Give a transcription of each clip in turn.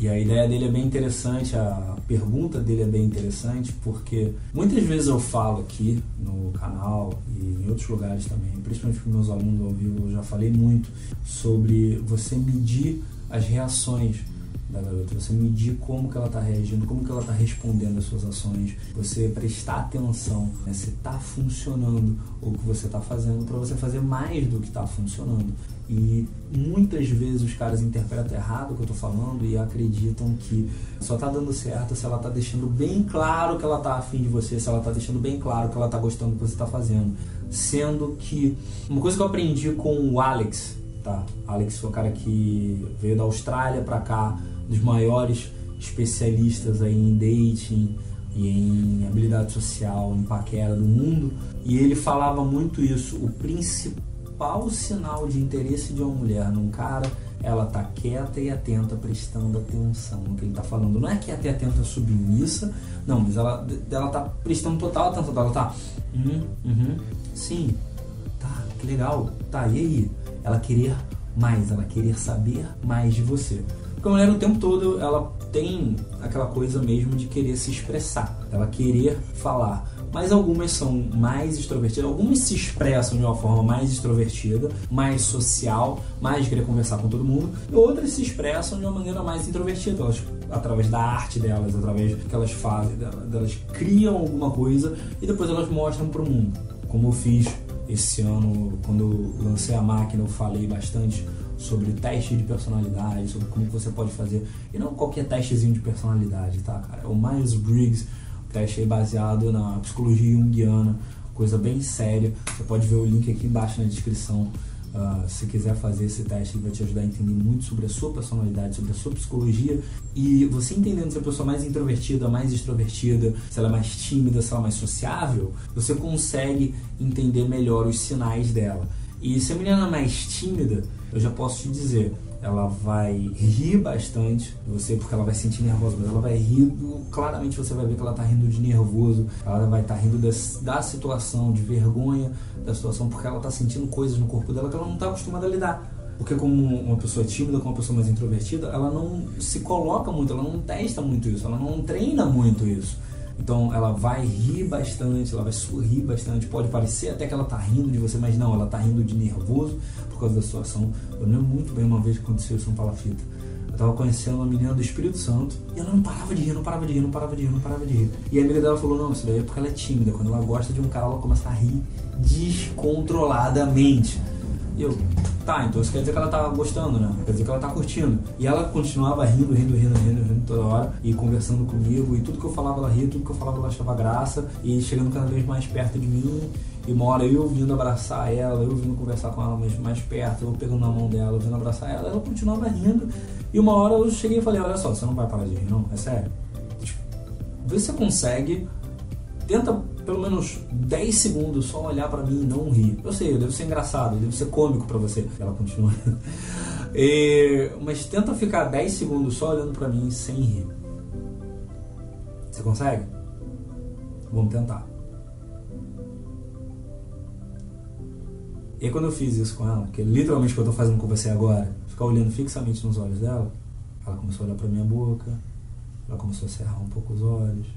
E a ideia dele é bem interessante, a pergunta dele é bem interessante, porque muitas vezes eu falo aqui no canal e em outros lugares também, principalmente com meus alunos ao vivo, eu já falei muito sobre você medir as reações da garota, você medir como que ela está reagindo, como que ela está respondendo às suas ações, você prestar atenção né, se está funcionando o que você está fazendo para você fazer mais do que está funcionando. E muitas vezes os caras interpretam errado o que eu estou falando e acreditam que só está dando certo se ela está deixando bem claro que ela está afim de você, se ela está deixando bem claro que ela está gostando do que você está fazendo. Sendo que uma coisa que eu aprendi com o Alex, tá? Alex foi o cara que veio da Austrália para cá, dos maiores especialistas aí em dating e em habilidade social, em paquera do mundo, e ele falava muito isso, o principal sinal de interesse de uma mulher num cara, ela tá quieta e atenta, prestando atenção no que ele tá falando. Não é quieta e atenta submissa, não, mas ela, ela tá prestando total atenção, ela tá, uhum, uhum, sim, tá, que legal, tá, e aí? Ela querer mais, ela querer saber mais de você. Porque a mulher o tempo todo ela tem aquela coisa mesmo de querer se expressar, ela querer falar. Mas algumas são mais extrovertidas, algumas se expressam de uma forma mais extrovertida, mais social, mais querer conversar com todo mundo, e outras se expressam de uma maneira mais introvertida, elas, através da arte delas, através do que elas fazem, elas criam alguma coisa e depois elas mostram para o mundo. Como eu fiz esse ano, quando eu lancei a máquina, eu falei bastante sobre teste de personalidade, sobre como você pode fazer. E não qualquer testezinho de personalidade, tá, cara? É o Myers-Briggs, teste aí baseado na psicologia junguiana, coisa bem séria. Você pode ver o link aqui embaixo na descrição. Uh, se quiser fazer esse teste, ele vai te ajudar a entender muito sobre a sua personalidade, sobre a sua psicologia e você entendendo se a pessoa é mais introvertida, mais extrovertida, se ela é mais tímida, se ela é mais sociável, você consegue entender melhor os sinais dela. E se a menina é mais tímida, eu já posso te dizer, ela vai rir bastante você porque ela vai se sentir nervosa, mas ela vai rir, claramente você vai ver que ela está rindo de nervoso, ela vai estar tá rindo das, da situação, de vergonha da situação, porque ela está sentindo coisas no corpo dela que ela não está acostumada a lidar. Porque como uma pessoa tímida, como uma pessoa mais introvertida, ela não se coloca muito, ela não testa muito isso, ela não treina muito isso. Então ela vai rir bastante, ela vai sorrir bastante. Pode parecer até que ela tá rindo de você, mas não, ela tá rindo de nervoso por causa da situação. Eu lembro muito bem uma vez que aconteceu isso no Palafita. Eu tava conhecendo uma menina do Espírito Santo e ela não parava de rir, não parava de rir, não parava de rir, não parava de rir. E a amiga dela falou: Não, isso daí é porque ela é tímida. Quando ela gosta de um cara, ela começa a rir descontroladamente. E eu, tá, então isso quer dizer que ela tá gostando, né? Quer dizer que ela tá curtindo. E ela continuava rindo, rindo, rindo, rindo, rindo toda hora e conversando comigo. E tudo que eu falava ela ria, tudo que eu falava ela achava graça. E chegando cada vez mais perto de mim. E uma hora eu vindo abraçar ela, eu vindo conversar com ela mais, mais perto, eu pegando na mão dela, eu vindo abraçar ela, ela continuava rindo. E uma hora eu cheguei e falei: Olha só, você não vai parar de rir, não? É sério? Tipo, vê se você consegue tenta pelo menos 10 segundos só olhar para mim e não rir. Eu sei, eu devo ser engraçado, eu devo ser cômico para você. Ela continua. E, mas tenta ficar 10 segundos só olhando pra mim sem rir. Você consegue? Vamos tentar. E quando eu fiz isso com ela, que é literalmente o que eu tô fazendo com você agora, ficar olhando fixamente nos olhos dela, ela começou a olhar pra minha boca, ela começou a cerrar um pouco os olhos,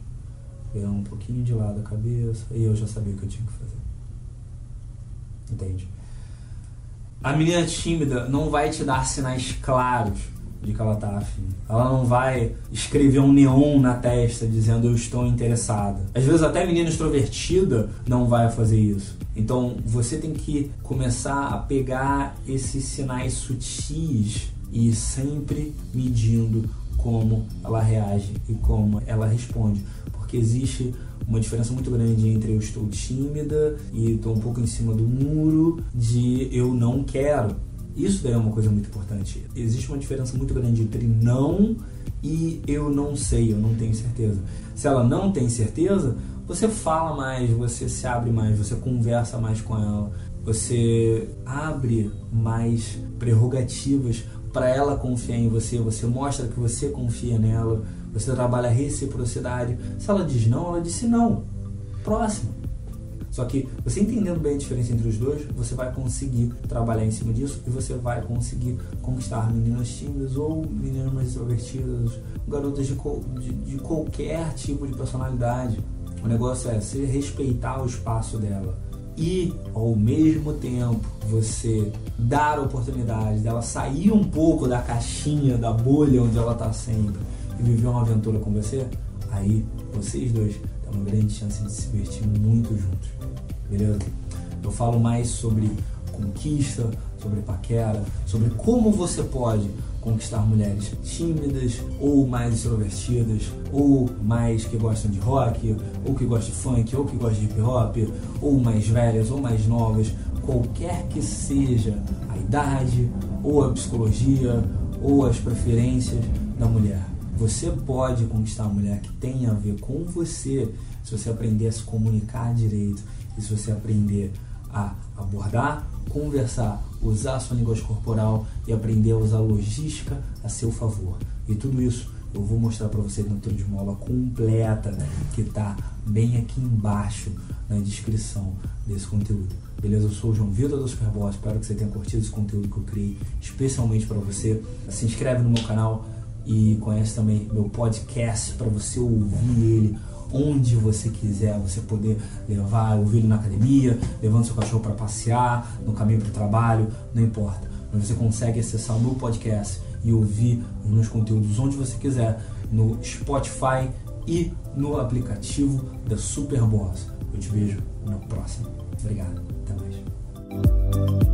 virar um pouquinho de lado a cabeça, e eu já sabia o que eu tinha que fazer. Entende? A menina tímida não vai te dar sinais claros de que ela tá afim. Ela não vai escrever um neon na testa dizendo eu estou interessada. Às vezes até a menina extrovertida não vai fazer isso. Então você tem que começar a pegar esses sinais sutis e sempre medindo como ela reage e como ela responde, porque existe uma diferença muito grande entre eu estou tímida e estou um pouco em cima do muro de eu não quero. Isso daí é uma coisa muito importante. Existe uma diferença muito grande entre não e eu não sei, eu não tenho certeza. Se ela não tem certeza, você fala mais, você se abre mais, você conversa mais com ela, você abre mais prerrogativas para ela confiar em você, você mostra que você confia nela, você trabalha reciprocidade. Se ela diz não, ela disse não. Próximo. Só que você entendendo bem a diferença entre os dois, você vai conseguir trabalhar em cima disso e você vai conseguir conquistar meninas tímidas ou meninas mais extrovertidas, garotas de, de, de qualquer tipo de personalidade. O negócio é você respeitar o espaço dela e ao mesmo tempo você dar a oportunidade dela sair um pouco da caixinha, da bolha onde ela está sempre e viver uma aventura com você, aí vocês dois têm uma grande chance de se divertir muito juntos beleza? Eu falo mais sobre conquista, sobre paquera, sobre como você pode conquistar mulheres tímidas ou mais extrovertidas, ou mais que gostam de rock, ou que gostam de funk, ou que gostam de hip hop, ou mais velhas ou mais novas, qualquer que seja a idade, ou a psicologia, ou as preferências da mulher. Você pode conquistar uma mulher que tem a ver com você se você aprender a se comunicar direito e se você aprender a abordar, conversar, usar sua linguagem corporal e aprender a usar a logística a seu favor. E tudo isso eu vou mostrar para você dentro de uma aula completa que está bem aqui embaixo na descrição desse conteúdo. Beleza? Eu sou o João Vitor do Superboss, espero que você tenha curtido esse conteúdo que eu criei especialmente para você. Se inscreve no meu canal e conhece também meu podcast para você ouvir ele onde você quiser, você poder levar o filho na academia, levando seu cachorro para passear, no caminho para o trabalho, não importa. Mas você consegue acessar o meu podcast e ouvir os meus conteúdos onde você quiser, no Spotify e no aplicativo da Superboss. Eu te vejo no próximo. Obrigado. Até mais.